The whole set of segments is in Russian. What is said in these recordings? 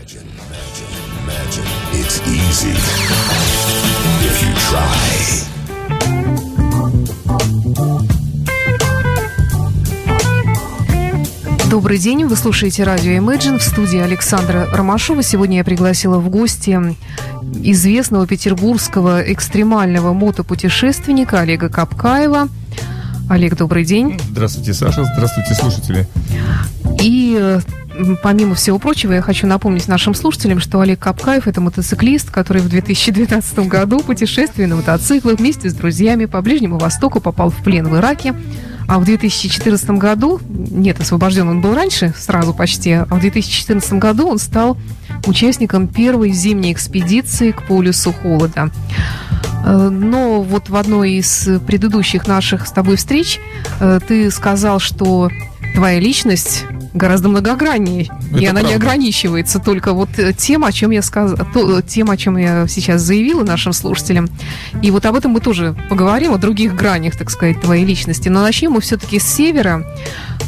Imagine, imagine, imagine it's easy if you try. Добрый день, вы слушаете радио Imagine в студии Александра Ромашова. Сегодня я пригласила в гости известного петербургского экстремального мотопутешественника Олега Капкаева. Олег, добрый день. Здравствуйте, Саша. Здравствуйте, слушатели. И помимо всего прочего, я хочу напомнить нашим слушателям, что Олег Капкаев – это мотоциклист, который в 2019 году, путешествуя на мотоциклах вместе с друзьями по Ближнему Востоку, попал в плен в Ираке. А в 2014 году, нет, освобожден он был раньше, сразу почти, а в 2014 году он стал участником первой зимней экспедиции к полюсу холода. Э, Но вот в одной из предыдущих наших с тобой встреч э, ты сказал, что твоя личность гораздо многограннее, и Это она не правда. ограничивается только вот э, тем, о чем я сказала, тем, о чем я сейчас заявила нашим слушателям. И вот об этом мы тоже поговорим, о других гранях, так сказать, твоей личности. Но начнем мы все-таки с севера.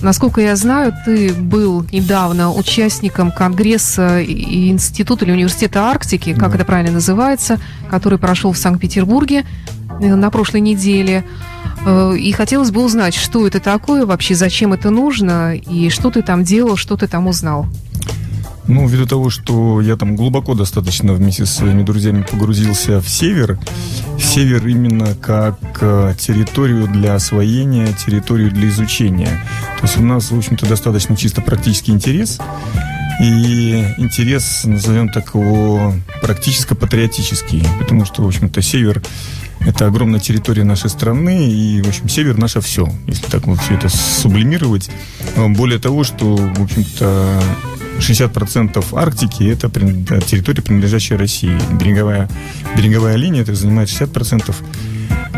Насколько я знаю, ты был недавно участником Конгресса и Института или Университета Арктики, как Да. это правильно называется, который прошел в Санкт-Петербурге э, на прошлой неделе. Э, И хотелось бы узнать, что это такое вообще, зачем это нужно, и что ты там делал, что ты там узнал. Ну, ввиду того, что я там глубоко достаточно вместе со своими друзьями погрузился в север, север именно как э, территорию для освоения, территорию для изучения. То есть у нас, в общем-то, достаточно чисто практический интерес. И интерес, назовем так его, практическо-патриотический. Потому что, в общем-то, север это огромная территория нашей страны, и, в общем, север наше все, если так вот все это сублимировать. Более того, что, в общем-то, 60% Арктики это территория, принадлежащая России. Береговая, береговая линия это занимает 60%.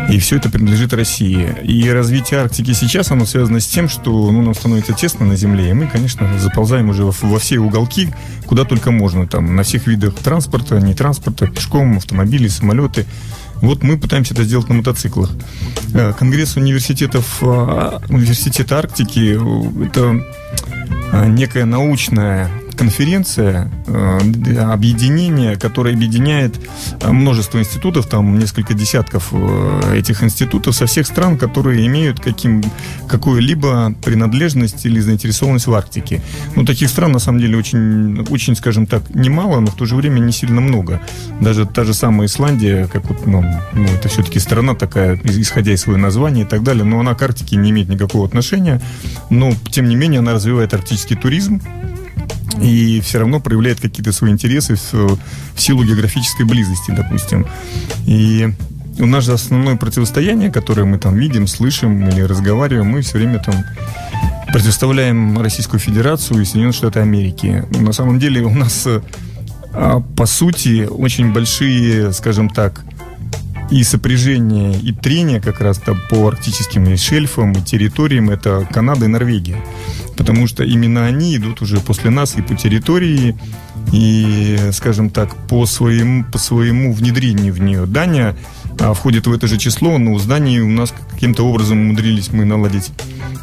И все это принадлежит России. И развитие Арктики сейчас, оно связано с тем, что ну, нам становится тесно на Земле, и мы, конечно, заползаем уже во, во все уголки, куда только можно. Там, на всех видах транспорта, не транспорта, пешком, автомобили, самолеты. Вот мы пытаемся это сделать на мотоциклах. Э, Конгресс университетов, э, университета Арктики э, это э, некая научная конференция, э, объединение, которое объединяет э, множество институтов, там несколько десятков э, этих институтов со всех стран, которые имеют каким, какую-либо принадлежность или заинтересованность в Арктике. Ну, таких стран, на самом деле, очень, очень, скажем так, немало, но в то же время не сильно много. Даже та же самая Исландия, как вот, ну, ну, это все-таки страна такая, исходя из своего названия и так далее, но она к Арктике не имеет никакого отношения. Но, тем не менее, она развивает арктический туризм, и все равно проявляет какие-то свои интересы в, в силу географической близости, допустим. И у нас же основное противостояние, которое мы там видим, слышим или разговариваем, мы все время там противоставляем Российскую Федерацию и Соединенные Штаты Америки. На самом деле у нас, а, по сути, очень большие, скажем так, и сопряжение, и трение как раз там по арктическим шельфам, и территориям, это Канада и Норвегия. Потому что именно они идут уже после нас и по территории, и, скажем так, по своему, по своему внедрению в нее. Дания входит в это же число, но с Данией у нас каким-то образом умудрились мы наладить,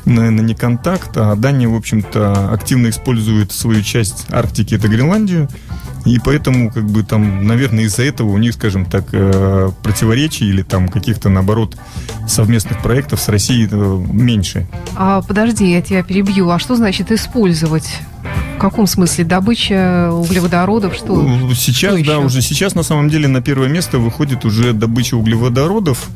наверное, не контакт, а Дания, в общем-то, активно использует свою часть Арктики, это Гренландию, и поэтому, как бы там, наверное, из-за этого у них, скажем так, э, противоречий или там каких-то, наоборот, совместных проектов с Россией э, меньше. А подожди, я тебя перебью. А что значит использовать? В каком смысле? Добыча углеводородов? Что? Ну, Сейчас, что да, еще? уже сейчас на самом деле на первое место выходит уже добыча углеводородов.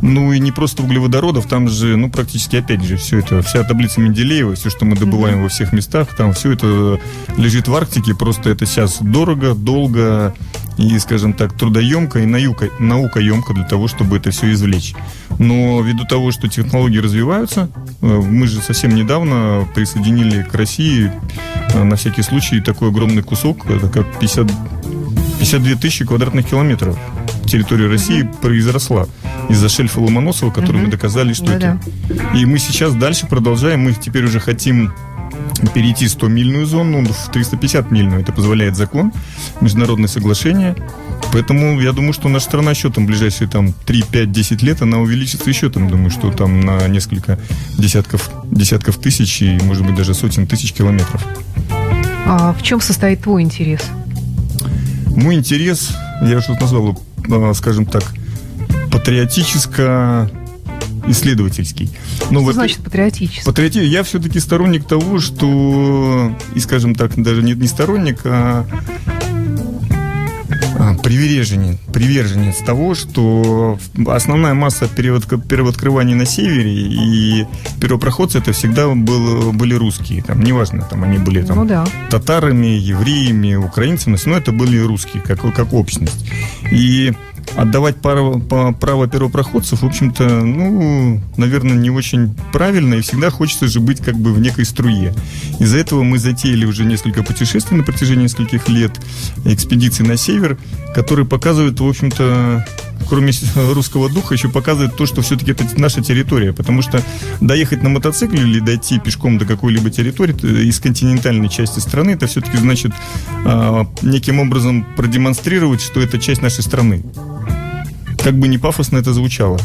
Ну и не просто углеводородов, там же, ну, практически, опять же, все это, вся таблица Менделеева, все, что мы добываем во всех местах, там все это лежит в Арктике, просто это сейчас дорого, долго и, скажем так, трудоемко и наука, наукоемко для того, чтобы это все извлечь. Но ввиду того, что технологии развиваются, э, мы же совсем недавно присоединили к России на всякий случай такой огромный кусок, это как 50, 52 тысячи квадратных километров территории России произросла из-за шельфа Ломоносова, который Мгм. мы доказали, что Да-да. это. И мы сейчас дальше продолжаем, мы теперь уже хотим перейти 100-мильную зону в 350-мильную. Это позволяет закон, международное соглашение. Поэтому я думаю, что наша страна еще там ближайшие там 3, 5, 10 лет, она увеличится еще там, думаю, что там на несколько десятков, десятков тысяч и, может быть, даже сотен тысяч километров. А в чем состоит твой интерес? Мой интерес, я что назвал, э, скажем так, патриотическо исследовательский. Но что вот значит патриотический? Патриоти... Я все-таки сторонник того, что, и скажем так, даже не, не сторонник, а а, приверженец, приверженец того, что основная масса первооткрываний на севере и первопроходцы это всегда был, были русские. Там, неважно, там они были там, ну, да. татарами, евреями, украинцами, но это были русские, как, как общность. И отдавать право, право первопроходцев, в общем-то, ну, наверное, не очень правильно, и всегда хочется же быть как бы в некой струе. Из-за этого мы затеяли уже несколько путешествий на протяжении нескольких лет, экспедиций на север, которые показывают, в общем-то, кроме русского духа, еще показывает то, что все-таки это наша территория. Потому что доехать на мотоцикле или дойти пешком до какой-либо территории из континентальной части страны, это все-таки значит а, неким образом продемонстрировать, что это часть нашей страны. Как бы не пафосно это звучало.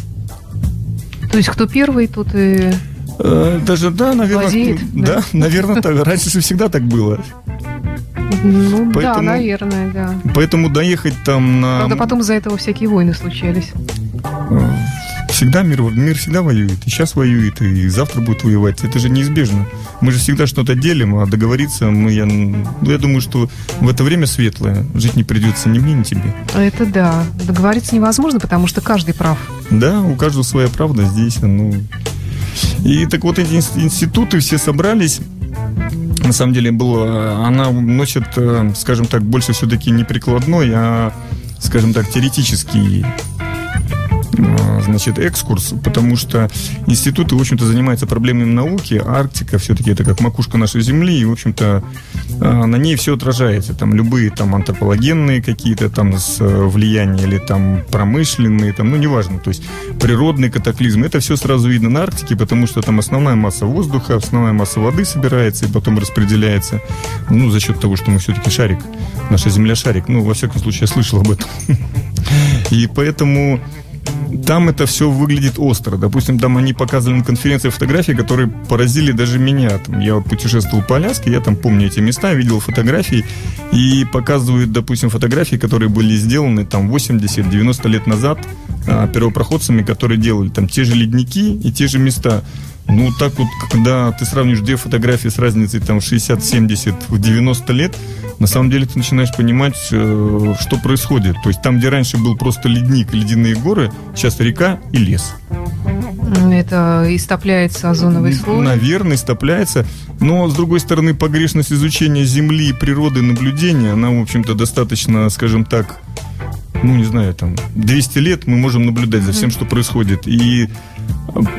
То есть кто первый, тот и... Э, даже, да, наверное, Владеет, да, да, наверное, так. Раньше же всегда так было. Ну поэтому, да, наверное, да. Поэтому доехать там на... Правда, потом из-за этого всякие войны случались. Э, всегда мир, мир всегда воюет. И сейчас воюет, и завтра будет воевать. Это же неизбежно. Мы же всегда что-то делим, а договориться мы, я, я думаю, что в это время светлое. Жить не придется ни мне, ни тебе. Это да. Договориться невозможно, потому что каждый прав. Да, у каждого своя правда здесь. Ну... И так вот эти институты все собрались на самом деле было, она носит, э, скажем так, больше все-таки не прикладной, а, скажем так, теоретический значит, экскурс, потому что институты, в общем-то, занимаются проблемами науки. Арктика все-таки это как макушка нашей Земли, и, в общем-то, э, на ней все отражается. Там любые там антропологенные какие-то там с э, влияния или там промышленные, там, ну, неважно. То есть природный катаклизм. Это все сразу видно на Арктике, потому что там основная масса воздуха, основная масса воды собирается и потом распределяется. Ну, за счет того, что мы все-таки шарик. Наша Земля шарик. Ну, во всяком случае, я слышал об этом. И поэтому там это все выглядит остро. Допустим, там они показывали на конференции фотографии, которые поразили даже меня. Там, я путешествовал по Аляске, я там помню эти места, видел фотографии, и показывают, допустим, фотографии, которые были сделаны там 80-90 лет назад а, первопроходцами, которые делали там те же ледники и те же места. Ну, так вот, когда ты сравнишь две фотографии с разницей там 60, 70, 90 лет, на самом деле ты начинаешь понимать, э, что происходит. То есть там, где раньше был просто ледник, ледяные горы, сейчас река и лес. Это истопляется озоновый слой? Наверное, истопляется. Но, с другой стороны, погрешность изучения Земли, природы, наблюдения, она, в общем-то, достаточно, скажем так, ну, не знаю, там, 200 лет мы можем наблюдать за всем, что происходит. И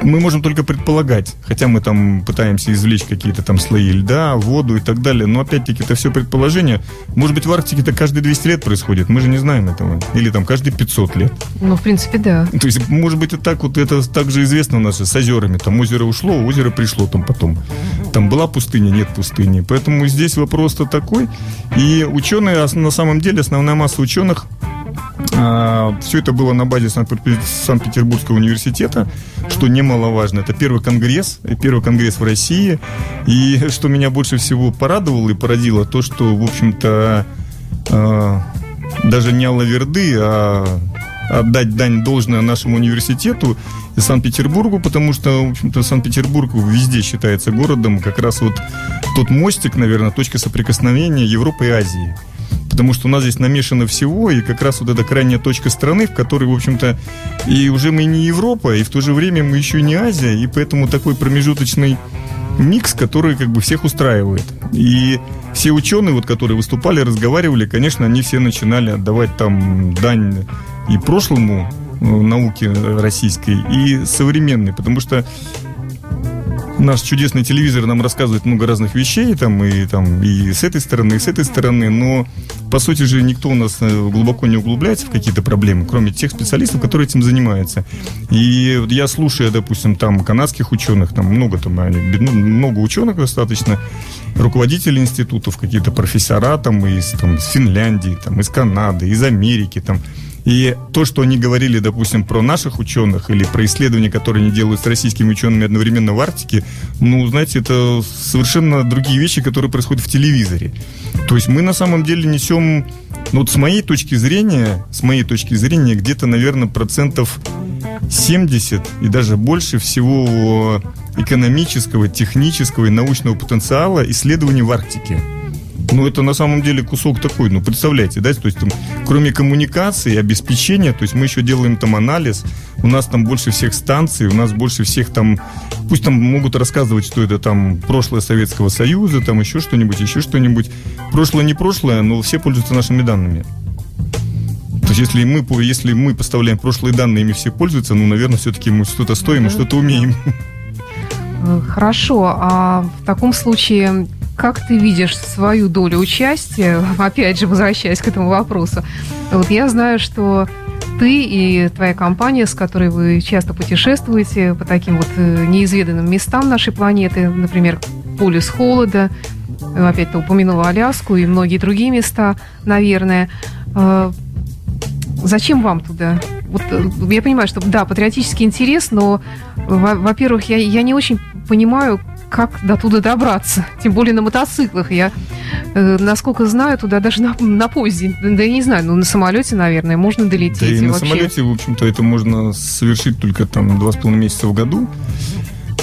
мы можем только предполагать, хотя мы там пытаемся извлечь какие-то там слои льда, воду и так далее, но опять-таки это все предположение. Может быть, в Арктике это каждые 200 лет происходит, мы же не знаем этого. Или там каждые 500 лет. Ну, в принципе, да. То есть, может быть, и так вот, это также известно у нас с озерами. Там озеро ушло, озеро пришло там потом. Там была пустыня, нет пустыни. Поэтому здесь вопрос-то такой. И ученые, на самом деле, основная масса ученых Все это было на базе Санкт-Петербургского университета, что немаловажно. Это первый конгресс, первый конгресс в России. И что меня больше всего порадовало и породило, то, что, в общем-то, а, даже не Аллаверды, а отдать дань должное нашему университету и Санкт-Петербургу, потому что, в общем-то, Санкт-Петербург везде считается городом, как раз вот тот мостик, наверное, точка соприкосновения Европы и Азии потому что у нас здесь намешано всего, и как раз вот эта крайняя точка страны, в которой, в общем-то, и уже мы не Европа, и в то же время мы еще не Азия, и поэтому такой промежуточный микс, который как бы всех устраивает. И все ученые, вот, которые выступали, разговаривали, конечно, они все начинали отдавать там дань и прошлому э, науке российской, и современной, потому что наш чудесный телевизор нам рассказывает много разных вещей, там, и, там, и с этой стороны, и с этой стороны, но, по сути же, никто у нас э, глубоко не углубляется в какие-то проблемы, кроме тех специалистов, которые этим занимаются. И вот я слушаю, допустим, там, канадских ученых, там много там, ну, много ученых достаточно, руководители институтов, какие-то профессора там из, там, из Финляндии, там, из Канады, из Америки, там, и то, что они говорили, допустим, про наших ученых или про исследования, которые они делают с российскими учеными одновременно в Арктике, ну, знаете, это совершенно другие вещи, которые происходят в телевизоре. То есть мы на самом деле несем Но вот с моей точки зрения, с моей точки зрения, где-то, наверное, процентов 70 и даже больше всего экономического, технического и научного потенциала исследований в Арктике. Ну, это на самом деле кусок такой, ну, представляете, да, то есть там, кроме коммуникации, обеспечения, то есть мы еще делаем там анализ, у нас там больше всех станций, у нас больше всех там, пусть там могут рассказывать, что это там прошлое Советского Союза, там еще что-нибудь, еще что-нибудь. Прошлое не прошлое, но все пользуются нашими данными. То есть, если мы, если мы поставляем прошлые данные, ими все пользуются, ну, наверное, все-таки мы что-то стоим и что-то умеем. Хорошо, а в таком случае как ты видишь свою долю участия, опять же, возвращаясь к этому вопросу? Вот я знаю, что ты и твоя компания, с которой вы часто путешествуете по таким вот э, неизведанным местам нашей планеты, например, полюс холода, опять ты упомянула Аляску и многие другие места, наверное. Э, зачем вам туда? Вот э, я понимаю, что да, патриотический интерес, но, во-первых, я, я не очень понимаю, как до туда добраться, тем более на мотоциклах. Я, э, насколько знаю, туда даже на, на поезде, да я не знаю, ну на самолете, наверное, можно долететь. Да и, и на вообще... самолете, в общем-то, это можно совершить только там два с половиной месяца в году.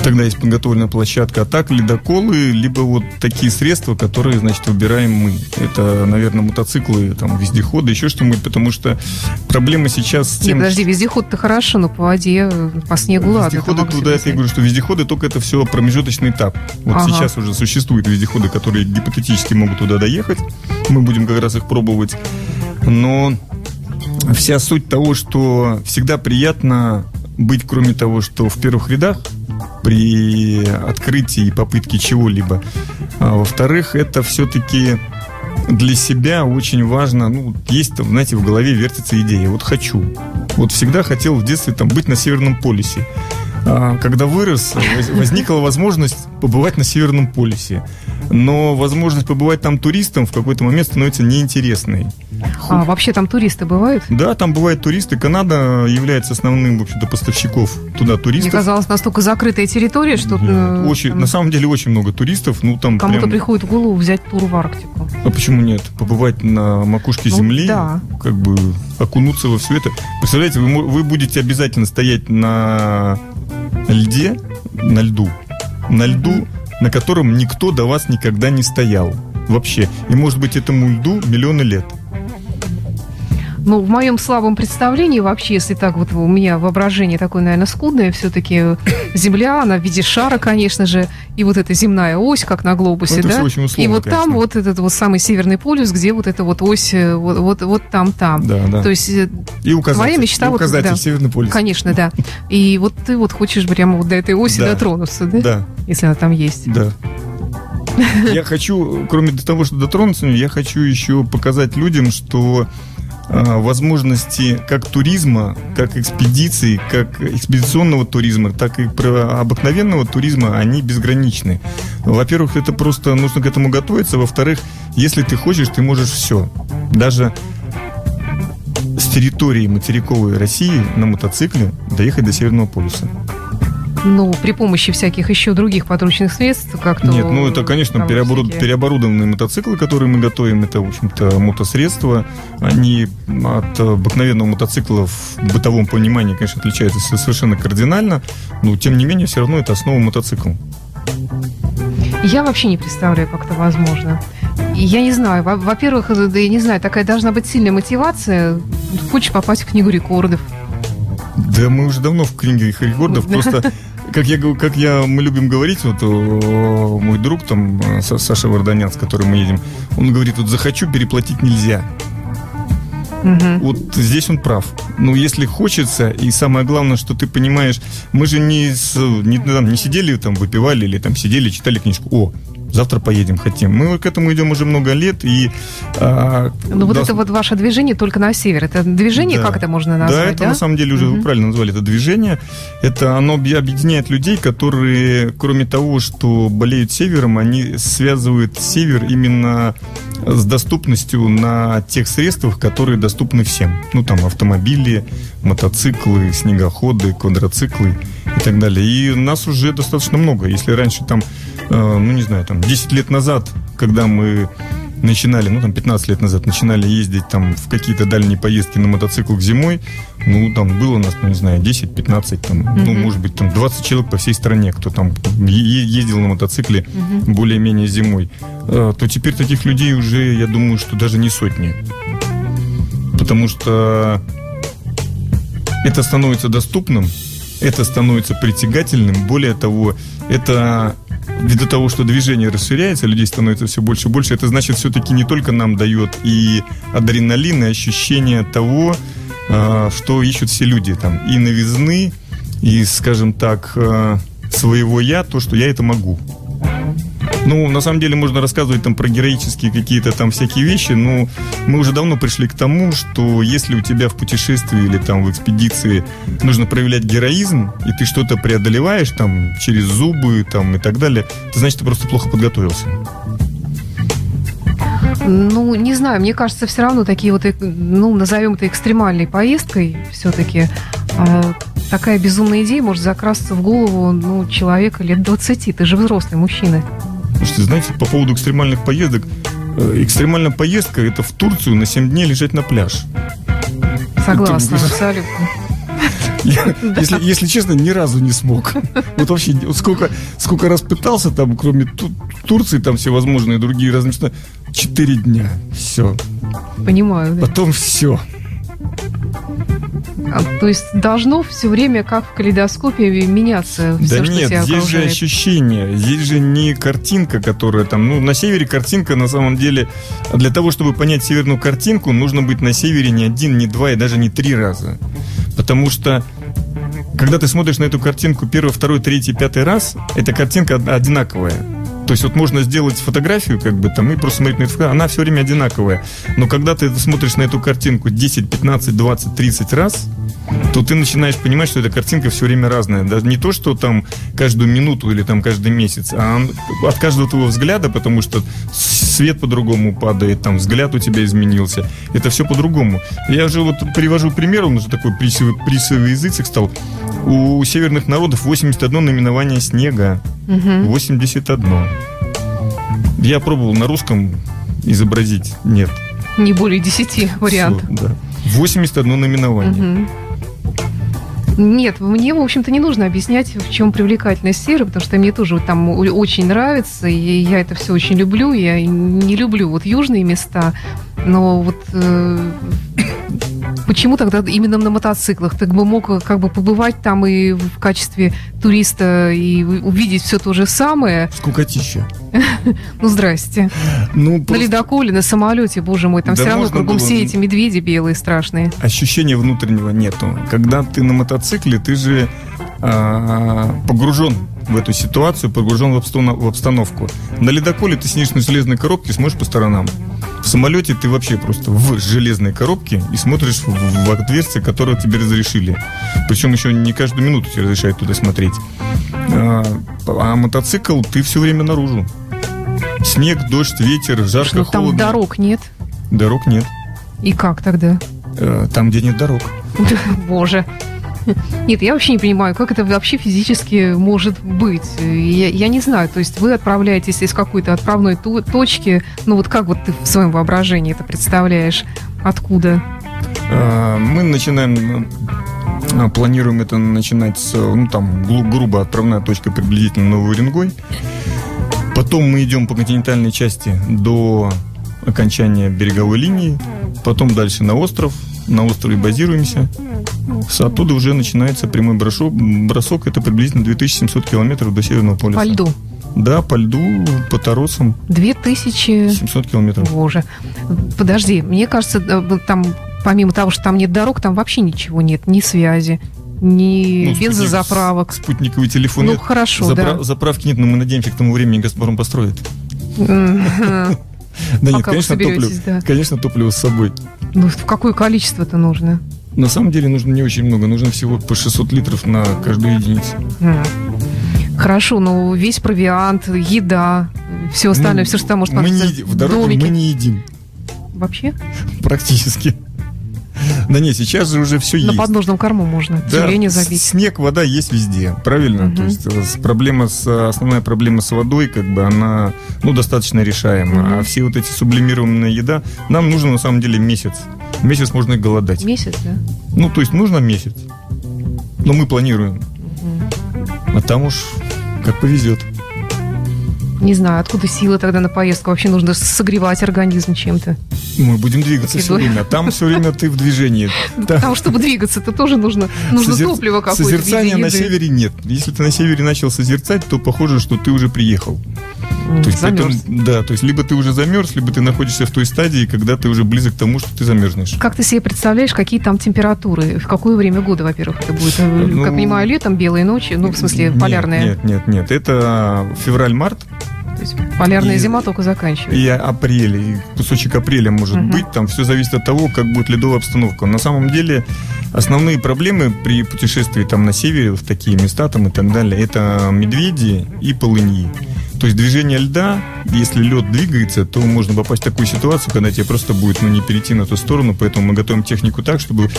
Тогда есть подготовленная площадка. А так ледоколы, либо вот такие средства, которые, значит, выбираем мы. Это, наверное, мотоциклы, там, вездеходы, еще что-нибудь, потому что проблема сейчас с тем... Нет, подожди, вездеход-то хорошо, но по воде, по снегу ладно. Вездеходы туда, я говорю, что вездеходы только это все промежуточный этап. Вот ага. сейчас уже существуют вездеходы, которые гипотетически могут туда доехать. Мы будем как раз их пробовать. Но вся суть того, что всегда приятно быть, кроме того, что в первых рядах, при открытии и попытке чего-либо. А, во-вторых, это все-таки для себя очень важно, ну, есть, там, знаете, в голове вертится идея, вот хочу. Вот всегда хотел в детстве там быть на Северном полюсе. А, когда вырос, возникла возможность побывать на Северном полюсе. Но возможность побывать там туристом в какой-то момент становится неинтересной. А вообще там туристы бывают? Да, там бывают туристы. Канада является основным, в общем-то, поставщиков туда туристов. Мне казалось, настолько закрытая территория, что... Нет, очень, там... На самом деле очень много туристов. Ну, там Кому-то прям... приходит в голову взять тур в Арктику. А почему нет? Побывать на макушке ну, Земли, да. как бы окунуться во все это. Представляете, вы, вы будете обязательно стоять на льде, на льду, на льду, на котором никто до вас никогда не стоял. Вообще. И может быть этому льду миллионы лет. Ну, в моем слабом представлении вообще, если так вот у меня воображение такое, наверное, скудное, все-таки Земля, она в виде шара, конечно же, и вот эта земная ось, как на глобусе, ну, да? Условно, и вот конечно. там вот этот вот самый северный полюс, где вот эта вот ось, э, вот, вот, вот там, там. Да, да. То есть э, и указатель, твоя мечта и указатель, вот, да, северный полюс. Конечно, да. И вот ты вот хочешь прямо вот до этой оси да. дотронуться, да? Да. Если она там есть. Да. Я хочу, кроме того, что дотронуться, я хочу еще показать людям, что возможности как туризма, как экспедиции, как экспедиционного туризма, так и обыкновенного туризма, они безграничны. Во-первых, это просто нужно к этому готовиться. Во-вторых, если ты хочешь, ты можешь все. Даже с территории материковой России на мотоцикле доехать до Северного полюса ну, при помощи всяких еще других подручных средств как-то... Нет, ну, это, конечно, переоборуд... всякие... переоборудованные мотоциклы, которые мы готовим, это, в общем-то, мотосредства. Они от обыкновенного мотоцикла в бытовом понимании, конечно, отличаются совершенно кардинально, но, тем не менее, все равно это основа мотоцикла. Я вообще не представляю, как это возможно. Я не знаю. Во-первых, да я не знаю, такая должна быть сильная мотивация. Хочешь попасть в книгу рекордов. Да мы уже давно в книге рекордов. Просто как я, как я, мы любим говорить, вот мой друг там, э, Саша Варданян, с которым мы едем, он говорит, вот захочу, переплатить нельзя. Угу. Вот здесь он прав. Ну, если хочется, и самое главное, что ты понимаешь, мы же не, с, не, там, не сидели там, выпивали или там сидели, читали книжку. О, завтра поедем, хотим. Мы к этому идем уже много лет. И, а, ну, вот да, это вот ваше движение только на север. Это движение, да. как это можно назвать? Да, это да? на самом деле уже угу. вы правильно назвали. Это движение. Это оно объединяет людей, которые, кроме того, что болеют севером, они связывают север именно с доступностью на тех средствах, которые доступны всем. Ну, там, автомобили, мотоциклы, снегоходы, квадроциклы и так далее. И нас уже достаточно много. Если раньше там, ну, не знаю, там, 10 лет назад, когда мы начинали, ну там 15 лет назад, начинали ездить там в какие-то дальние поездки на мотоциклах зимой, ну там было у нас, ну не знаю, 10-15, там, mm-hmm. ну может быть там 20 человек по всей стране, кто там ездил на мотоцикле mm-hmm. более-менее зимой, а, то теперь таких людей уже, я думаю, что даже не сотни. Потому что это становится доступным, это становится притягательным. Более того, это ввиду того, что движение расширяется, людей становится все больше и больше, это значит все-таки не только нам дает и адреналин, и ощущение того, а, что ищут все люди. Там, и новизны, и, скажем так, а, своего я, то, что я это могу. Ну, на самом деле можно рассказывать там про героические какие-то там всякие вещи, но мы уже давно пришли к тому, что если у тебя в путешествии или там в экспедиции нужно проявлять героизм, и ты что-то преодолеваешь там через зубы там и так далее, то значит ты просто плохо подготовился. Ну, не знаю, мне кажется, все равно такие вот, ну, назовем это экстремальной поездкой все-таки. А, такая безумная идея может закрасться в голову, ну, человека лет 20. Ты же взрослый мужчина. Слушайте, знаете, по поводу экстремальных поездок, э, экстремальная поездка – это в Турцию на 7 дней лежать на пляж. Согласна, это... абсолютно. Я, да. если, если честно, ни разу не смог. Вот вообще, сколько, сколько раз пытался там, кроме Ту Турции, там всевозможные другие разные места, четыре дня. Все. Понимаю, да. Потом все. А, то есть должно все время, как в калейдоскопе, меняться все, да что нет, тебя здесь окружает. же ощущение, здесь же не картинка, которая там, ну, на севере картинка, на самом деле, для того, чтобы понять северную картинку, нужно быть на севере не один, не два и даже не три раза. Потому что когда ты смотришь на эту картинку первый, второй, третий, пятый раз, эта картинка одинаковая. То есть вот можно сделать фотографию, как бы там, и просто смотреть на эту она все время одинаковая. Но когда ты смотришь на эту картинку 10, 15, 20, 30 раз, то ты начинаешь понимать, что эта картинка все время разная. Даже не то, что там каждую минуту или там каждый месяц, а от каждого твоего взгляда, потому что свет по-другому падает, там взгляд у тебя изменился. Это все по-другому. Я же вот привожу пример, он уже такой присовый, присовый язык стал. У северных народов 81 наименование снега. Угу. 81. Я пробовал на русском изобразить. Нет. Не более 10 вариантов. Все, да. 81 наименование. Угу. Нет, мне, в общем-то, не нужно объяснять, в чем привлекательность серы, потому что мне тоже там очень нравится, и я это все очень люблю. Я не люблю вот южные места, но вот э, почему тогда именно на мотоциклах? Ты бы мог как бы побывать там и в качестве туриста и увидеть все то же самое. Скукотища. Ну, здрасте. Ну, просто... На ледоколе, на самолете, боже мой, там да все равно кругом было... все эти медведи белые страшные. Ощущения внутреннего нету. Когда ты на мотоцикле, ты же а, погружен в эту ситуацию, погружен в обстановку. На ледоколе ты сидишь на железной коробке, смотришь по сторонам. В самолете ты вообще просто в железной коробке и смотришь в, в отверстие, которое тебе разрешили. Причем еще не каждую минуту тебе разрешают туда смотреть. А, а мотоцикл ты все время наружу. Снег, дождь, ветер, жарко, там холодно. дорог нет? Дорог нет. И как тогда? Э, там, где нет дорог. Боже. Нет, я вообще не понимаю, как это вообще физически может быть. Я, я не знаю, то есть вы отправляетесь из какой-то отправной точки, ну вот как вот ты в своем воображении это представляешь? Откуда? А, мы начинаем а, планируем это начинать с, ну там, грубо отправная точка приблизительно Новый Уренгой. Потом мы идем по континентальной части до окончания береговой линии, потом дальше на остров, на острове базируемся. Оттуда уже начинается прямой бросок. Бросок это приблизительно 2700 километров до Северного полюса. По льду? Да, по льду, по торосам. 2700 километров. Боже. Подожди, мне кажется, э, там, помимо того, что там нет дорог, там вообще ничего нет, ни связи, ни ну, бензозаправок. Спутник, спутниковый телефон Ну, хорошо, Запра- да. Заправки нет, но мы надеемся, к тому времени Газпром построит. Да нет, конечно, топливо, конечно, топливо с собой. Ну, в какое количество это нужно? На самом деле нужно не очень много, нужно всего по 600 литров на каждую единицу. Хорошо, но весь провиант, еда, все остальное, ну, все, что там может мы не, В дороге домики. мы не едим. Вообще? Практически. Да нет, сейчас же уже все На есть. подножном корму можно Да, тюлени забить. снег, вода есть везде, правильно? Мгм. То есть э, проблема с основная проблема с водой, как бы она, ну, достаточно решаема. Мгм. А все вот эти сублимированная еда, нам нужно на самом деле месяц. Месяц можно и голодать. Месяц, да? Ну, то есть нужно месяц. Но мы планируем. Мгм. А там уж как повезет. Не знаю, откуда силы тогда на поездку. Вообще нужно согревать организм чем-то. Мы будем двигаться все Едой. время. А там все время ты в движении. Да. Потому что, чтобы двигаться, то тоже нужно, нужно Созер- топливо какое-то. Созерцания на севере нет. Если ты на севере начал созерцать, то похоже, что ты уже приехал. То есть, поэтому- замерз. да, то есть либо ты уже замерз, либо ты находишься в той стадии, когда ты уже близок к тому, что ты замерзнешь. Как ты себе представляешь, какие там температуры? В какое время года, во-первых, это будет? Э, Ну, как понимаю, летом, белые ночи, ну, в смысле, Нет, полярная. Нет, нет, нет. Это февраль-март То есть полярная И- зима только заканчивается. и апрель, и кусочек апреля может Мгм. быть. Там все зависит от того, как будет ледовая обстановка. На самом деле основные проблемы при путешествии там на севере, в такие места там и так далее, это медведи и полыньи. То есть движение льда, если лед двигается, то можно попасть в такую ситуацию, когда тебе просто будет ну, не перейти на ту сторону, поэтому мы готовим технику так, чтобы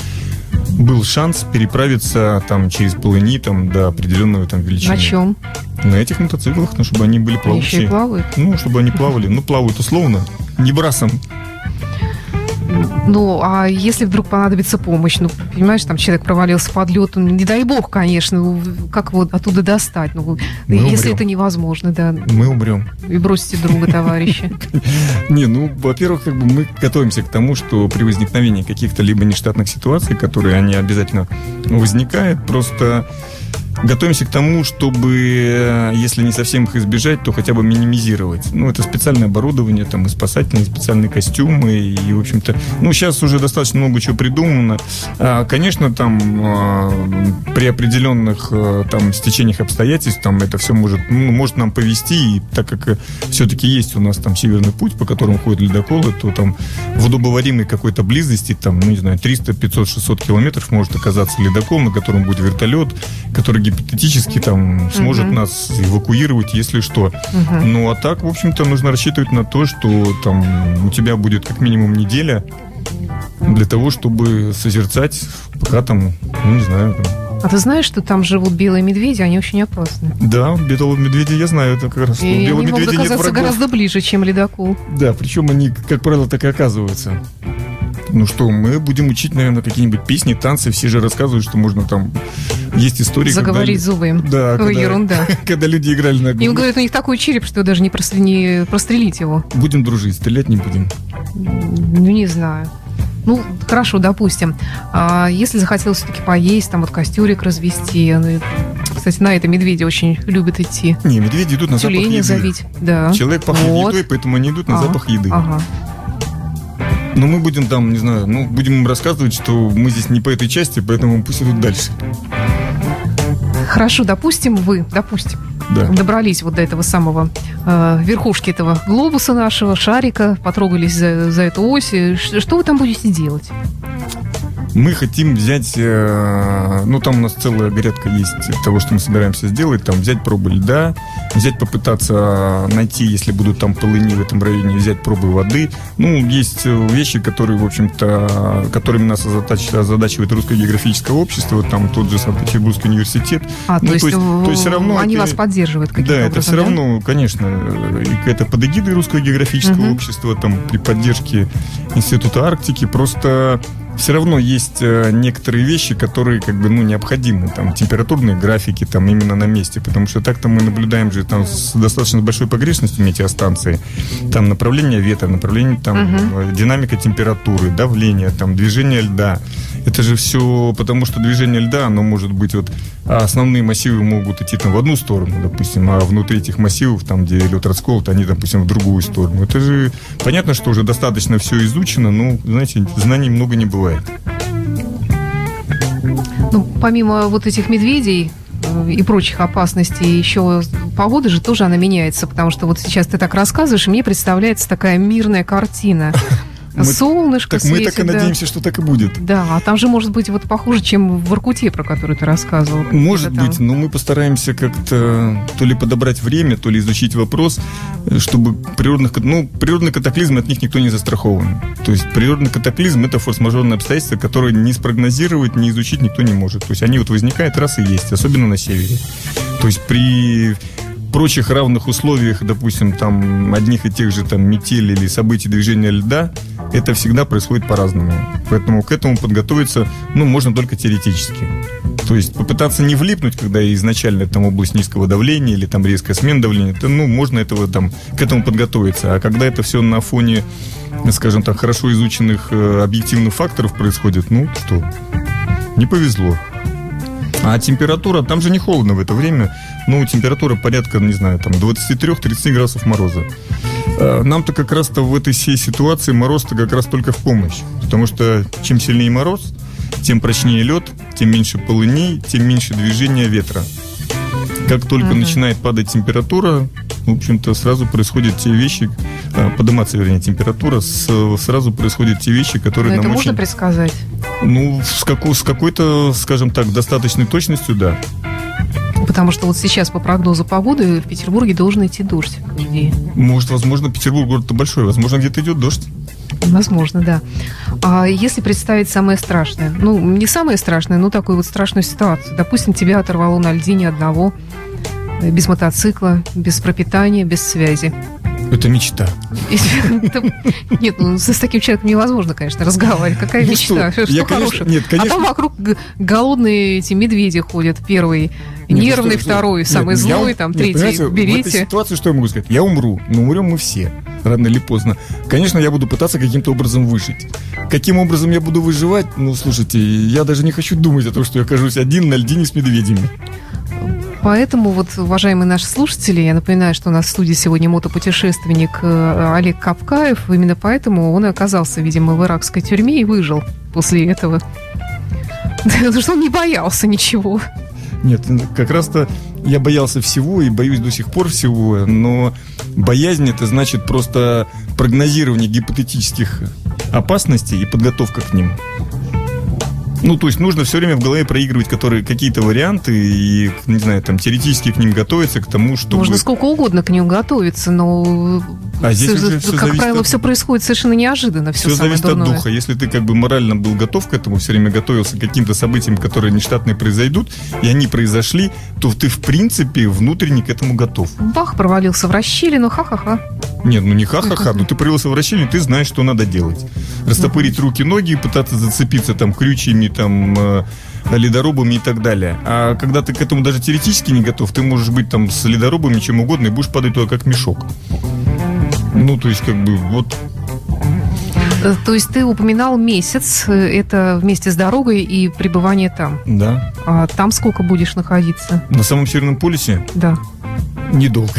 был шанс переправиться там через полыни там, до определенного там величины. На чем? На этих мотоциклах, ну, чтобы они были Они еще и плавают? Ну, чтобы они плавали. Ну, плавают условно, не брасом. Ну, а если вдруг понадобится помощь, ну, понимаешь, там человек провалился под лед, ну, не дай бог, конечно, ну, как его оттуда достать? Ну, Мы если умрем. это невозможно, да, Мы умрем. и бросите друга, товарища. Не, ну, во-первых, как бы мы готовимся к тому, что при возникновении каких-то либо нештатных ситуаций, которые они обязательно возникают, просто готовимся к тому, чтобы, э, если не совсем их избежать, то хотя бы минимизировать. Ну, это специальное оборудование, там, и спасательные, специальные костюмы, и, в общем-то, ну, сейчас уже достаточно много чего придумано. А, Конечно, там, а, при определенных, э, там, стечениях обстоятельств, там, это все может, ну, может нам повести, и так как все-таки есть у нас там северный путь, по которому ходят ледоколы, то там в удобоваримой какой-то близости, там, ну, не знаю, 300, 500, 600 километров может оказаться ледокол, на котором будет вертолет, который гипотетически там сможет Мгм. нас эвакуировать, если что. Мгм. Ну, а так, в общем-то, нужно рассчитывать на то, что там у тебя будет как минимум неделя для того, чтобы созерцать, пока там, ну, не знаю, там. А ты знаешь, что там живут белые медведи, они очень опасны. Да, белого медведя я знаю, это как раз, И белого они могут медведя нет оказаться гораздо ближе, чем ледокол. Да, причем они, как правило, так и оказываются. Ну что, мы будем учить, наверное, какие-нибудь песни, танцы. Все же рассказывают, что можно там... Есть истории, Заговорить когда... зубы. Да, Ой, когда, ерунда. когда люди играли на Им говорят, у них такой череп, что даже не, прос- не прострелить его. Будем дружить, стрелять не будем. Ну, не знаю. Ну, хорошо, допустим. А если захотел все-таки поесть, там вот костюрик развести. ну, Кстати, на это медведи очень любят идти. Не, медведи идут на запах Тюленя еды. завить. Да. Человек пахнет Вот. едой, поэтому они идут на Ага, запах еды. Ага. Но мы будем там, не знаю, ну, будем им рассказывать, что мы здесь не по этой части, поэтому пусть идут дальше. Хорошо, допустим, вы, допустим, Да. добрались вот до этого самого э, верхушки этого глобуса нашего, шарика, потрогались за, за эту ось. Что вы там будете делать? Мы хотим взять, э, ну там у нас целая грядка есть того, что мы собираемся сделать, там взять пробы льда, взять попытаться найти, если будут там полыни в этом районе, взять пробы воды. Ну, есть э, вещи, которые, в общем-то, которыми нас озадач- озадачивает Русское географическое общество, там тот же Санкт-Петербургский университет. А, Ну, то, есть, то есть- то есть всё равно они это- вас поддерживают каким-то Да, это образом, все равно, конечно, это под эгидой Русского географического Мгм. общества, там, при поддержке Института Арктики, просто все равно есть э, некоторые вещи, которые как бы ну необходимы, там температурные графики там именно на месте, потому что так-то мы наблюдаем же там с достаточно большой погрешностью метеостанции, там направление ветра, направление там э, динамика температуры, давление, там движение льда, это же все потому что движение льда, оно может быть вот а основные массивы могут идти там в одну сторону, допустим, а внутри этих массивов, там, где лед расколот, они, допустим, в другую сторону. Это же понятно, что уже достаточно все изучено, но, знаете, знаний много не бывает. Ну, помимо вот этих медведей э, и прочих опасностей, еще погода же тоже она меняется, потому что вот сейчас ты так рассказываешь, и мне представляется такая мирная картина. Мы- Солнышко Так мы светит, так и да. надеемся, что так и будет. Да, а там же может быть вот похуже, чем в Иркуте, про который ты рассказывал. Может там. быть, но мы постараемся как-то то ли подобрать время, то ли изучить вопрос, э, чтобы природных, ну, природные катаклизмы от них никто не застрахован. То есть природный катаклизм – это форс-мажорные обстоятельства, которые не спрогнозировать, не изучить никто не может. То есть они вот возникают раз и есть, особенно на севере. То есть при прочих равных условиях, допустим, там одних и тех же там метель или событий движения льда, это всегда происходит по-разному. Поэтому к этому подготовиться, ну, можно только теоретически. То есть попытаться не влипнуть, когда изначально там область низкого давления или там резкая смена давления, то, ну, можно этого там, к этому подготовиться. А когда это все на фоне, скажем так, хорошо изученных э, объективных факторов происходит, ну, что, не повезло. А температура, там же не холодно в это время, ну, температура порядка, не знаю, там 23-30 градусов мороза. А нам-то как раз-то в этой всей ситуации мороз-то как раз только в помощь. Потому что чем сильнее мороз, тем прочнее лед, тем меньше полыней, тем меньше движения ветра. Как только угу. начинает падать температура, в общем-то, сразу происходят те вещи, а, подниматься, вернее, температура, сразу происходят те вещи, которые Но нам это очень... можно предсказать? Ну, с, какой, с какой-то, скажем так, достаточной точностью, да. Потому что вот сейчас по прогнозу погоды в Петербурге должен идти дождь, по идее. Может, возможно, Петербург город-то большой, возможно, где-то идет дождь. Возможно, да. А если представить самое страшное, ну, не самое страшное, но такую вот страшную ситуацию. Допустим, тебя оторвало на льдине одного, э, без мотоцикла, без пропитания, без связи. Это мечта. Нет, ну с таким человеком невозможно, конечно, разговаривать. Какая ну мечта? Что, хорошего? А там вокруг голодные эти медведи ходят. Первый нет, нервный, второй самый злой, там третий берите. В этой ситуации что я могу сказать? Я умру, но умрем мы все, рано или поздно. Конечно, я буду пытаться каким-то образом выжить. Каким образом я буду выживать? Ну, слушайте, я даже не хочу думать о том, что я окажусь один на льдине с медведями. Поэтому, вот, уважаемые наши слушатели, я напоминаю, что у нас в студии сегодня мотопутешественник э, Олег Капкаев. Именно поэтому он и оказался, видимо, в иракской тюрьме и выжил после этого. Потому что он не боялся ничего. Нет, как раз-то я боялся всего и боюсь до сих пор всего, но боязнь это значит просто прогнозирование гипотетических опасностей и подготовка к ним. Ну, то есть нужно все время в голове проигрывать которые, какие-то варианты и, не знаю, там, теоретически к ним готовиться, к тому, что... Можно сколько угодно к ним готовиться, но, а здесь все, уже все как правило, от... все происходит совершенно неожиданно. Все, все зависит дурное. от духа. Если ты как бы морально был готов к этому, все время готовился к каким-то событиям, которые нештатные произойдут, и они произошли, то ты, в принципе, внутренне к этому готов. Бах, провалился в расщелину, ха-ха-ха. Нет, ну не ха-ха-ха, ну ты провалился в расщелину, ты знаешь, что надо делать. Растопырить руки-ноги, пытаться зацепиться там крючьями, там э, ледорубами и так далее. А когда ты к этому даже теоретически не готов, ты можешь быть там с ледорубами чем угодно и будешь падать туда как мешок. Ну, то есть, как бы, вот э, то есть ты упоминал месяц, э, это вместе с дорогой и пребывание там. Да. А там сколько будешь находиться? На самом Северном полюсе? Да. Недолго.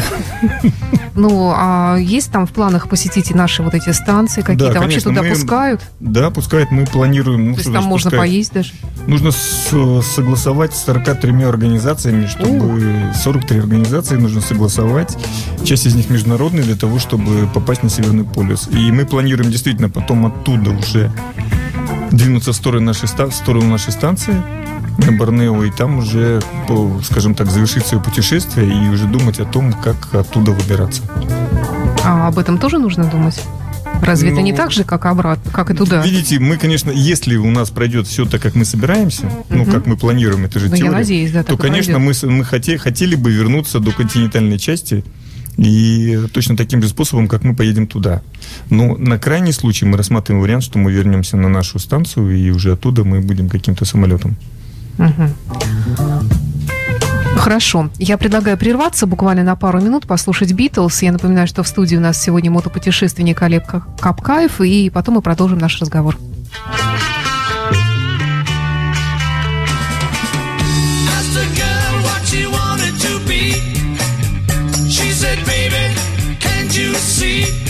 Ну, а есть там в планах посетить и наши вот эти станции какие-то? Да, Вообще туда мы, пускают? Да, пускают. Мы планируем. Ну, То есть там можно пускают. поесть даже? Нужно с, согласовать с 43 организациями, чтобы... О. 43 организации нужно согласовать. Часть из них международные для того, чтобы попасть на Северный полюс. И мы планируем действительно потом оттуда уже двинуться в сторону нашей, в сторону нашей станции на Борнео, и там уже, скажем так, завершить свое путешествие и уже думать о том, как оттуда выбираться. А об этом тоже нужно думать? Разве ну, это не ну, так же, как обратно, как и туда? Видите, мы, конечно, если у нас пройдет все так, как мы собираемся, угу. ну, как мы планируем, это же ну, теория, надеюсь, да, то, конечно, мы, мы хотели, хотели бы вернуться до континентальной части и точно таким же способом, как мы поедем туда. Но на крайний случай мы рассматриваем вариант, что мы вернемся на нашу станцию, и уже оттуда мы будем каким-то самолетом. Хорошо. Я предлагаю прерваться буквально на пару минут, послушать Битлз. Я напоминаю, что в студии у нас сегодня мотопутешественник Олег Капкаев, и потом мы продолжим наш разговор. See?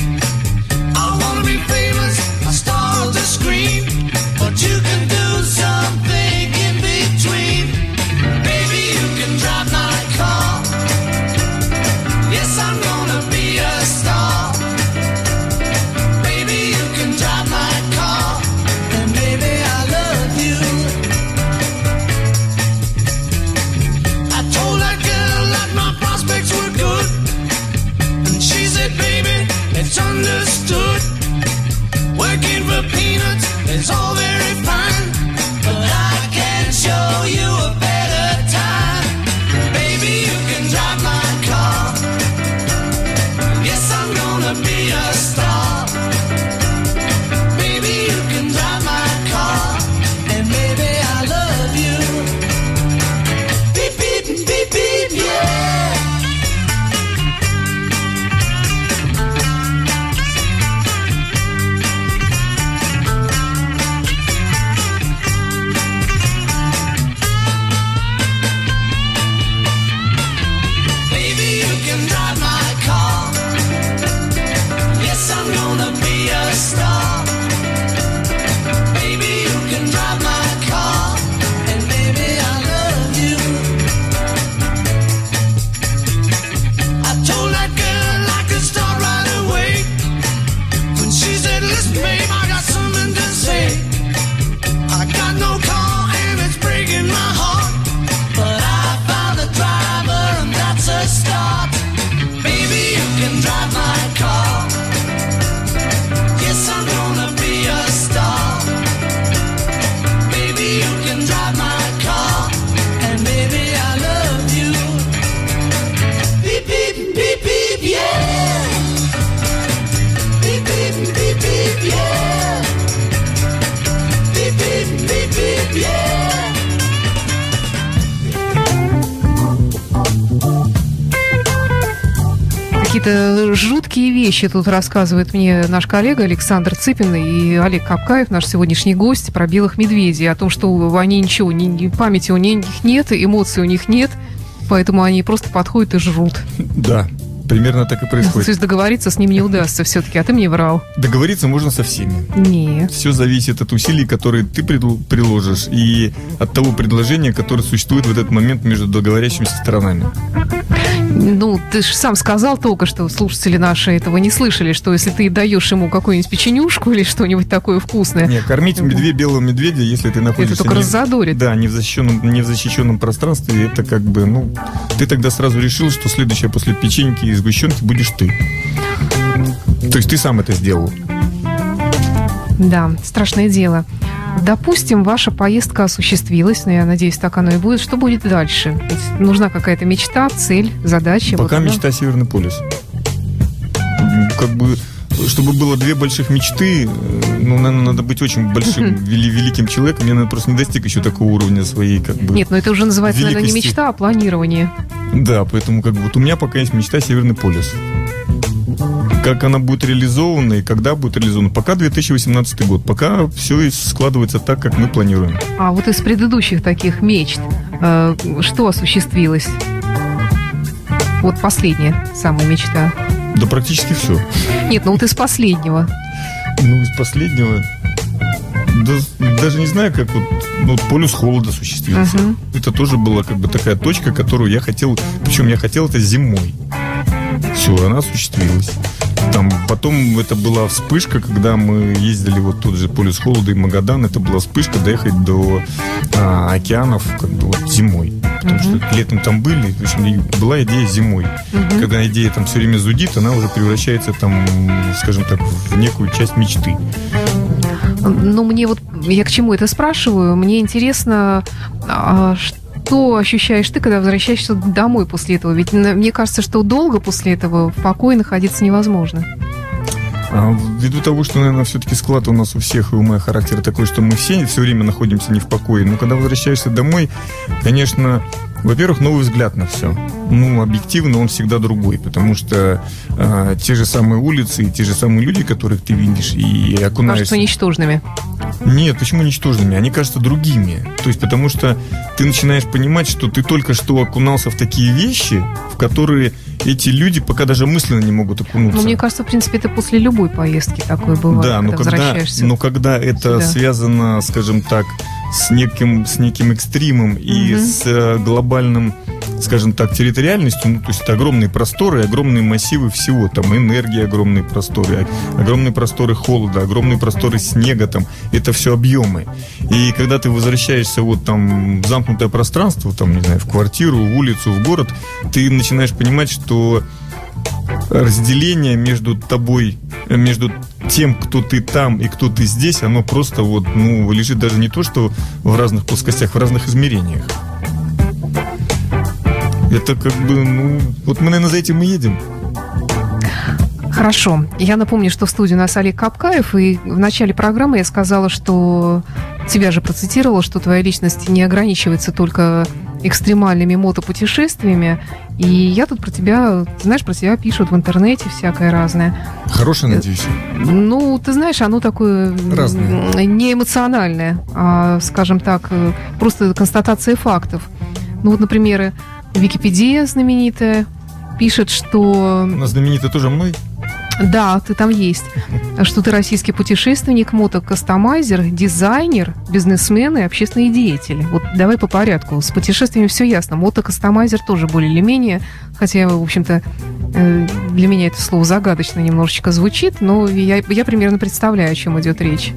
Вещи тут рассказывает мне наш коллега Александр Цыпин и Олег Капкаев, наш сегодняшний гость, про белых медведей, о том, что они ничего, ни, памяти у них нет, эмоций у них нет, поэтому они просто подходят и жрут. Да, Примерно так и происходит. То есть договориться с ним не удастся все-таки, а ты мне врал. Договориться можно со всеми. Нет. Все зависит от усилий, которые ты приложишь, и от того предложения, которое существует в этот момент между договорящимися сторонами. Ну, ты же сам сказал только, что слушатели наши этого не слышали, что если ты даешь ему какую-нибудь печенюшку или что-нибудь такое вкусное... Не, кормить медведя, белого медведя, если ты находишься... Это только не, раззадорит. Да, не в, защищенном, не в защищенном пространстве, это как бы, ну... Ты тогда сразу решил, что следующее после печеньки и сгущенки будешь ты. То есть ты сам это сделал. Да, страшное дело. Допустим, ваша поездка осуществилась, но я надеюсь, так оно и будет. Что будет дальше? Ведь нужна какая-то мечта, цель, задача. Пока вот, мечта Северный полюс. Как бы чтобы было две больших мечты, э, ну, наверное, надо быть очень большим, вели, великим человеком. Я, наверное, просто не достиг еще такого уровня своей, как бы. Нет, но это уже называется, великости. наверное, не мечта, а планирование. Да, поэтому, как бы, вот у меня пока есть мечта Северный полюс. Как она будет реализована и когда будет реализована? Пока 2018 год. Пока все складывается так, как мы планируем. А вот из предыдущих таких мечт, э, что осуществилось? Вот последняя самая мечта. Да практически все. Нет, ну вот из последнего. Ну, из последнего... Да, даже не знаю, как вот, ну, полюс холода осуществился. Uh-huh. Это тоже была как бы такая точка, которую я хотел, причем я хотел это зимой. Все, она осуществилась. Там потом это была вспышка, когда мы ездили вот тот же полюс холода и Магадан. Это была вспышка доехать до а, океанов как бы вот зимой. Потому uh-huh. что летом там были, в общем, была идея зимой. Uh-huh. Когда идея там все время зудит, она уже превращается там, скажем так, в некую часть мечты. Ну, мне вот, я к чему это спрашиваю, мне интересно, а, что что ощущаешь ты, когда возвращаешься домой после этого? Ведь мне кажется, что долго после этого в покое находиться невозможно. А, ввиду того, что, наверное, все-таки склад у нас у всех и у моего характера такой, что мы все все время находимся не в покое. Но когда возвращаешься домой, конечно, во-первых, новый взгляд на все. Ну, объективно он всегда другой, потому что э, те же самые улицы и те же самые люди, которых ты видишь и окунаешься... Кажутся ничтожными. Нет, почему ничтожными? Они кажутся другими. То есть потому что ты начинаешь понимать, что ты только что окунался в такие вещи, в которые эти люди пока даже мысленно не могут окунуться. Ну, мне кажется, в принципе, это после любой поездки такое бывает. Да, но когда, но когда это сюда. связано, скажем так, с неким, с неким экстримом и угу. с э, глобальным, скажем так, территориальностью, ну, то есть это огромные просторы, огромные массивы всего, там энергии огромные просторы, огромные просторы холода, огромные просторы снега, там, это все объемы. И когда ты возвращаешься вот там в замкнутое пространство, там, не знаю, в квартиру, в улицу, в город, ты начинаешь понимать, что разделение между тобой, э, между тем, кто ты там и кто ты здесь, оно просто вот, ну, лежит даже не то, что в разных плоскостях, в разных измерениях. Это как бы, ну, вот мы, наверное, за этим и едем. Хорошо. Я напомню, что в студии у нас Олег Капкаев, и в начале программы я сказала, что тебя же процитировала, что твоя личность не ограничивается только экстремальными мотопутешествиями. И я тут про тебя, знаешь, про тебя пишут в интернете всякое разное. Хорошее, надеюсь? Ну, ты знаешь, оно такое Разное. не эмоциональное, а, скажем так, э, просто констатация фактов. Ну вот, например, Википедия знаменитая пишет, что... Она знаменита тоже мной? Да, ты там есть. Что ты российский путешественник, мотокастомайзер, дизайнер, бизнесмен и общественный деятель. Вот давай по порядку. С путешествиями все ясно. Мотокастомайзер тоже более или менее, хотя, в общем-то, э, для меня это слово загадочно немножечко звучит, но я, я примерно представляю, о чем идет речь.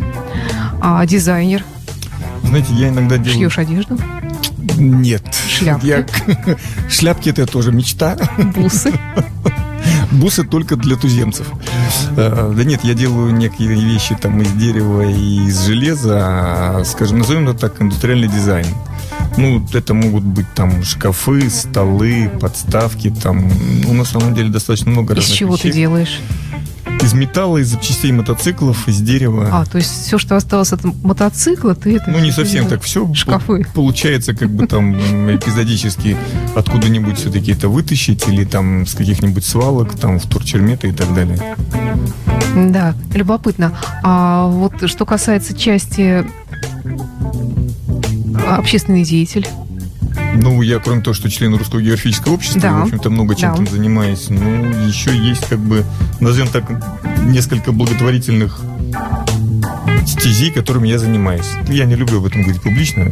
А дизайнер? Знаете, я иногда делаю... Шьешь одежду? Нет. Шляпки? Я... Шляпки это тоже мечта. Бусы? Бусы только для туземцев. Э, Да нет, я делаю некие вещи там из дерева и из железа, а, скажем, назовем это так, индустриальный дизайн. Ну, это могут быть там шкафы, столы, подставки, там, ну, на самом деле достаточно много Из разных чего вещей. ты делаешь? Из металла, из запчастей мотоциклов, из дерева. А, то есть все, что осталось от мотоцикла, ты это... Ну, не совсем делаешь? так все. Шкафы. Получается, как бы там эпизодически откуда-нибудь все-таки это вытащить, или там с каких-нибудь свалок, там в турчерметы и так далее. Да, любопытно. А вот что касается части общественный деятель. Ну, я, кроме того, что член Русского географического общества, Да. в общем-то, много чем Да. там занимаюсь. Ну, еще есть, как бы, назовем так, несколько благотворительных стезей, которыми я занимаюсь. Я не люблю об этом говорить публично.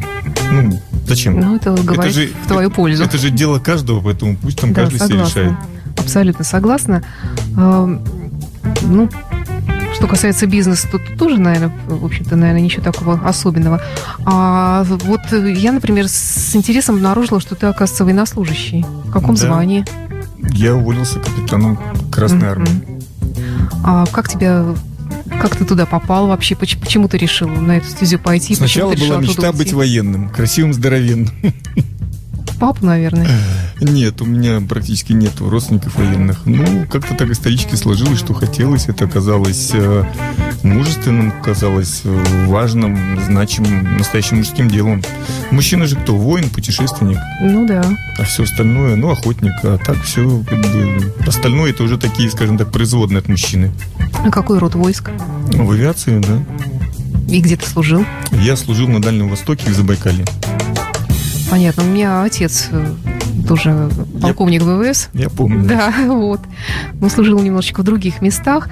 Ну, зачем? Ну, это говорит же- в твою пользу. Это же дело каждого, поэтому пусть там да, каждый себе согласна. решает. Абсолютно согласна. Эм, Ну, что касается бизнеса, тут тоже, наверное, в общем-то, наверное, ничего такого особенного. А вот я, например, с интересом обнаружила, что ты, оказывается, военнослужащий. В каком Да. звании? Я уволился капитаном Красной Мгм. Армии. А как тебя как ты туда попал вообще? Поч- Почему ты решил на эту стезю пойти? Сначала была мечта быть военным, красивым, здоровенным. Папа, наверное. Нет, у меня практически нет родственников военных. Ну, как-то так исторически сложилось, что хотелось. Это оказалось э, мужественным, казалось э, важным, значимым, настоящим мужским делом. Мужчина же кто? Воин, путешественник, Ну да. а все остальное, ну, охотник. А так все, как бы, остальное это уже такие, скажем так, производные от мужчины. А какой род войск? В авиации, да. И где ты служил? Я служил на Дальнем Востоке и в Забайкалье. Понятно. У меня отец э, тоже полковник ВВС. Я помню. Да, вот. Он служил немножечко в других местах.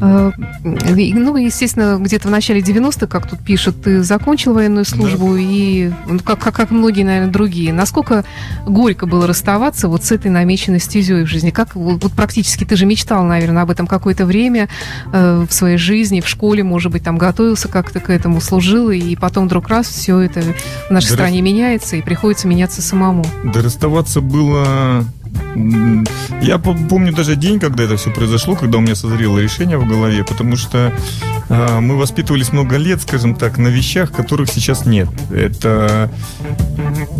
Э, Ну, естественно, где-то в начале 90-х, как тут пишут, ты закончил военную службу, и ну, как, как, как многие, наверное, другие. Насколько горько было расставаться вот с этой намеченной стезей в жизни? Как вот, практически ты же мечтал, наверное, об этом какое-то время э, в своей жизни, в школе, может быть, там готовился как-то к этому, служил, и потом вдруг раз все это в нашей Да стране меняется, и приходится меняться самому. Да расставаться было... Я по- помню даже день, когда это все произошло, когда у меня созрело решение в голове, потому что а, мы воспитывались много лет, скажем так, на вещах, которых сейчас нет. Это,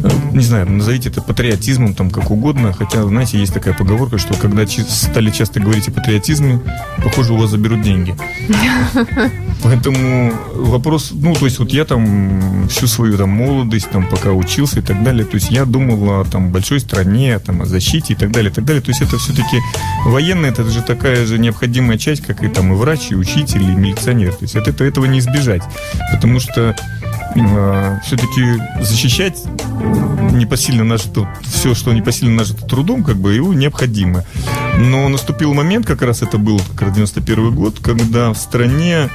э, не знаю, назовите это патриотизмом, там как угодно, хотя, знаете, есть такая поговорка, что когда стали часто говорить о патриотизме, похоже, у вас заберут деньги. Поэтому вопрос, ну, то есть вот я там всю свою там молодость, там пока учился и так далее, то есть я думал о там большой стране, там о защите и так далее, и так далее. То есть это все-таки военное, это же такая же необходимая часть, как и там и врач, и учитель, и милиционер. То есть от этого, этого не избежать, потому что все-таки защищать непосильно нажито, все, что непосильно нажито трудом, как бы его необходимо. Но наступил момент, как раз это был как раз 91 год, когда в стране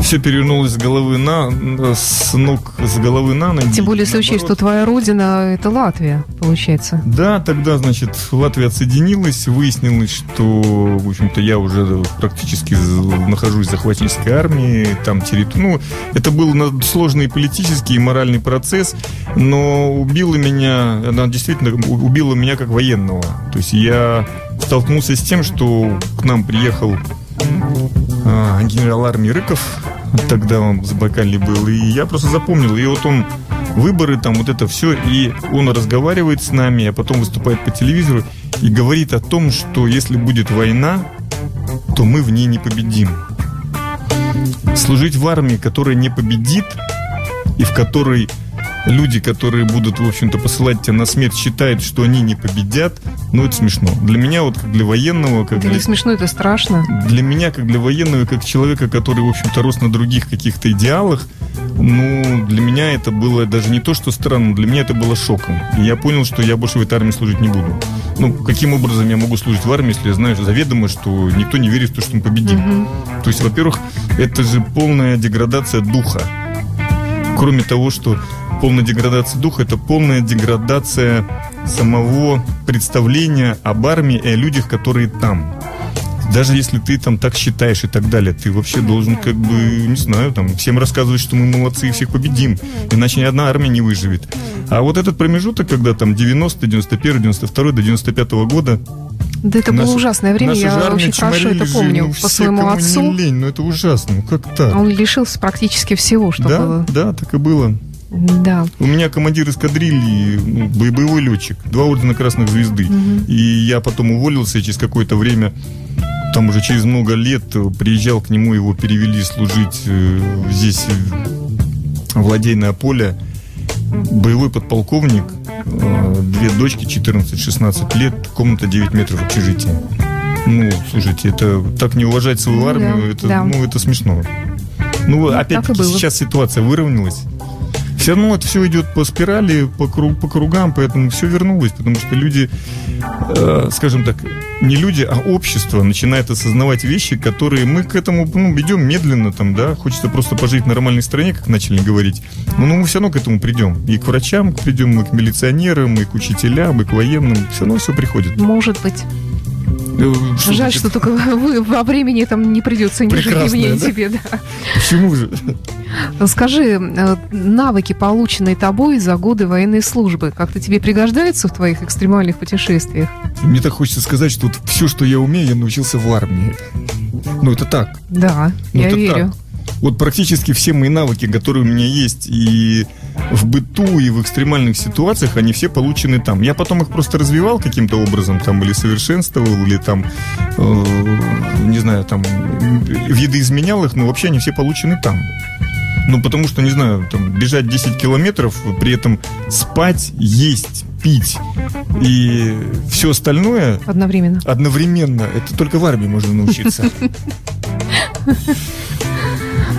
все перевернулось с головы на, с ног с головы на ноги. Тем более, если учесть, что твоя родина это Латвия, получается. Да, тогда, значит, Латвия отсоединилась, выяснилось, что, в общем-то, я уже практически нахожусь в захватительской армии, там территория. Ну, это был сложный политический и моральный процесс, но убило меня, она действительно убила меня как военного. То есть я столкнулся с тем, что к нам приехал генерал армии Рыков, тогда он в Забайкалье был, и я просто запомнил, и вот он выборы, там вот это все, и он разговаривает с нами, а потом выступает по телевизору и говорит о том, что если будет война, то мы в ней не победим. Служить в армии, которая не победит, и в которой люди, которые будут, в общем-то, посылать тебя на смерть, считают, что они не победят, ну, это смешно. Для меня, вот как для военного... Как это для... не смешно, это страшно. Для меня, как для военного, как человека, который, в общем-то, рос на других каких-то идеалах, ну, для меня это было даже не то, что странно, для меня это было шоком. И я понял, что я больше в этой армии служить не буду. Ну, каким образом я могу служить в армии, если я знаю заведомо, что никто не верит в то, что мы победим. Угу. То есть, во-первых, это же полная деградация духа. Кроме того, что полная деградация духа, это полная деградация самого представления об армии и о людях, которые там. Даже если ты там так считаешь и так далее, ты вообще должен как бы, не знаю, там всем рассказывать, что мы молодцы и всех победим, иначе ни одна армия не выживет. А вот этот промежуток, когда там 90, 91, 92 до 95 года, да это Наши, было ужасное время, я очень хорошо это помню. Же, ну, по своему отцу. Лень, но это ужасно, ну как так? Он лишился практически всего, что да, было. Да, так и было. Да. У меня командир эскадрильи, ну, боевой летчик, два ордена Красных Звезды. Угу. И я потом уволился, и через какое-то время, там уже через много лет, приезжал к нему, его перевели служить э, здесь, в Ладейное поле. Боевой подполковник, э, две дочки, 14-16 лет, комната 9 метров общежития. Ну, слушайте, это так не уважать свою армию, да, это, да. ну, это смешно. Ну, опять-таки, сейчас ситуация выровнялась все равно это все идет по спирали, по, круг, по кругам, поэтому все вернулось, потому что люди, э, скажем так, не люди, а общество начинает осознавать вещи, которые мы к этому ну, идем медленно, там, да, хочется просто пожить в нормальной стране, как начали говорить, но ну, мы все равно к этому придем. И к врачам придем, и к милиционерам, и к учителям, и к военным, все равно все приходит. Может быть. Э, что Жаль, значит? что только вы, во времени там не придется ни мне, ни тебе. Да. Почему же? Скажи, э, навыки, полученные тобой за годы военной службы, как-то тебе пригождаются в твоих экстремальных путешествиях? Мне так хочется сказать, что вот все, что я умею, я научился в армии. Ну, это так. Да, ну, я верю. Так. Вот практически все мои навыки, которые у меня есть и в быту, и в экстремальных ситуациях, они все получены там. Я потом их просто развивал каким-то образом, там, или совершенствовал, или там, э, не знаю, там, видоизменял их, но вообще они все получены там. Ну, потому что, не знаю, там, бежать 10 километров, при этом спать, есть, пить и все остальное... Одновременно. Одновременно. Это только в армии можно научиться.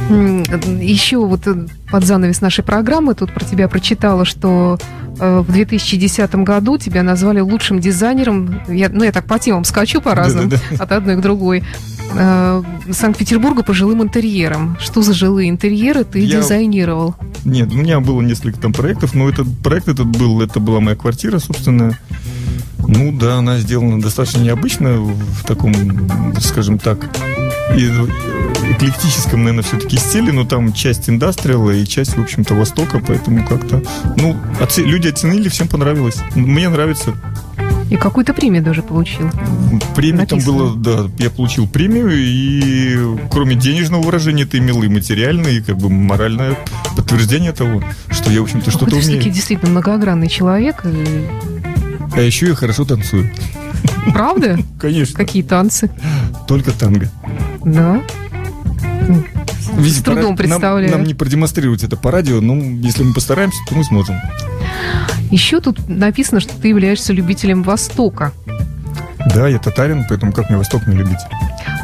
Еще вот э, под занавес нашей программы тут про тебя прочитала, что э, в 2010 году тебя назвали лучшим дизайнером. Я, ну, я так по темам скачу по-разному, да, да, да. от одной к другой. Э, Санкт-Петербурга по жилым интерьерам. Что за жилые интерьеры ты я... дизайнировал? Нет, у меня было несколько там проектов, но этот проект этот был, это была моя квартира, собственно. Ну да, она сделана достаточно необычно в таком, скажем так, эклектическом, наверное, все-таки стиле, но там часть индастриала и часть, в общем-то, Востока, поэтому как-то, ну, оце- люди оценили, всем понравилось. Мне нравится. И какую-то премию даже получил. Премию там было, да, я получил премию, и кроме денежного выражения, ты имел и материальное, и как бы моральное подтверждение того, что я, в общем-то, что-то умею. Ты действительно многогранный человек. И... А еще я хорошо танцую. Правда? Конечно. Какие танцы? Только танго. Да? Видите, С трудом представляю. Нам, нам не продемонстрировать это по радио, но если мы постараемся, то мы сможем. Еще тут написано, что ты являешься любителем Востока. Да, я татарин, поэтому как мне Восток не любить?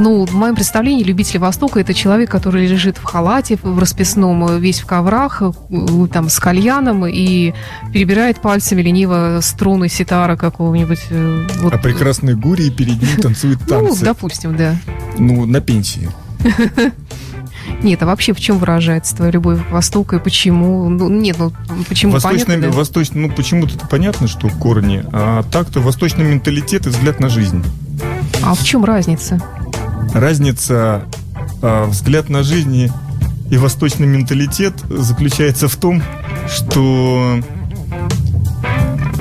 Ну, в моем представлении любитель Востока это человек, который лежит в халате, в расписном, весь в коврах, э, там, с кальяном и перебирает пальцами лениво струны ситара какого-нибудь. Э, вот. А прекрасные гури перед ним танцуют танцы. Ну, допустим, да. Ну, на пенсии. Нет, а вообще в чем выражается твоя любовь к Востоку и почему? Ну, нет, ну почему Восточный, понятно, да? восточный, ну почему-то понятно, что корни, а так-то восточный менталитет и взгляд на жизнь. А в чем разница? Разница а, взгляд на жизнь и восточный менталитет заключается в том, что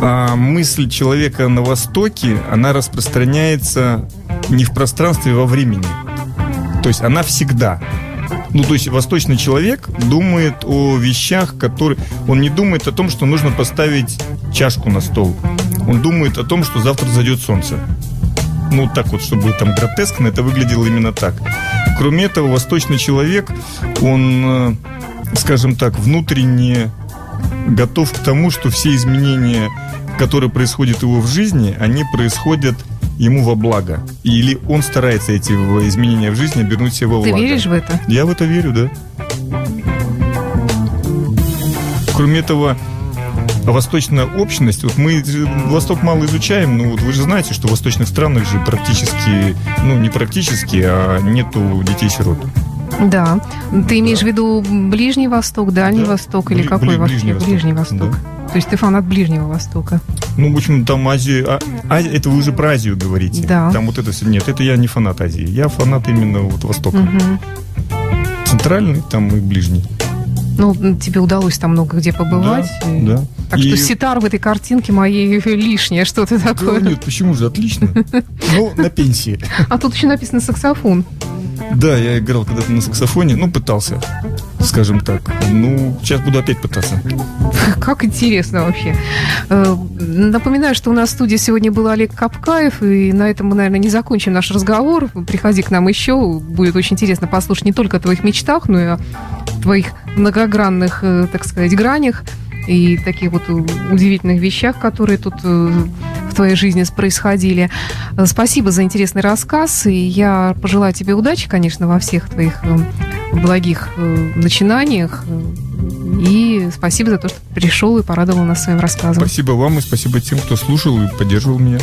а, мысль человека на Востоке, она распространяется не в пространстве, а во времени. То есть она всегда. Ну, то есть восточный человек думает о вещах, которые... Он не думает о том, что нужно поставить чашку на стол. Он думает о том, что завтра зайдет солнце. Ну, так вот, чтобы там гротескно, это выглядело именно так. Кроме этого, восточный человек, он, э, скажем так, внутренне готов к тому, что все изменения, которые происходят его в жизни, они происходят ему во благо. Или он старается эти изменения в жизни обернуть себе во Ты благо. веришь в это? Я в это верю, да. Кроме этого, восточная общность, вот мы Восток мало изучаем, но вот вы же знаете, что в восточных странах же практически, ну не практически, а нету детей-сирот. Да. Ты имеешь в виду Ближний Восток, Дальний Да. Восток или Бли- какой бли-? Ближний Восток. Ближний Восток. То есть ты фанат Ближнего Востока. Ну, в общем, там Азия... А, а- это вы уже про Азию говорите. Да. Там вот это все... Нет, это я не фанат Азии. Я фанат именно вот Востока. Мгм. Центральный там и ближний. Ну, тебе удалось там много где побывать. Да, и- да. Так И- что ситар в этой картинке моей лишнее, что-то Да такое. нет, почему же? Отлично. Ну, на пенсии. А тут еще написано саксофон. Да, я играл когда-то на саксофоне, ну, пытался, скажем так. Ну, сейчас буду опять пытаться. Как интересно вообще. Э, Напоминаю, что у нас в студии сегодня был Олег Капкаев, и на этом мы, наверное, не закончим наш разговор. Приходи к нам еще, будет очень интересно послушать не только о твоих мечтах, но и о твоих многогранных, э, так сказать, гранях и таких вот у- удивительных вещах, которые тут э, в твоей жизни происходили. Э, Спасибо за интересный рассказ, и я пожелаю тебе удачи, конечно, во всех твоих э, благих э, начинаниях. Э, И спасибо за то, что пришел и порадовал нас своим рассказом. Спасибо вам и спасибо тем, кто слушал и поддерживал меня.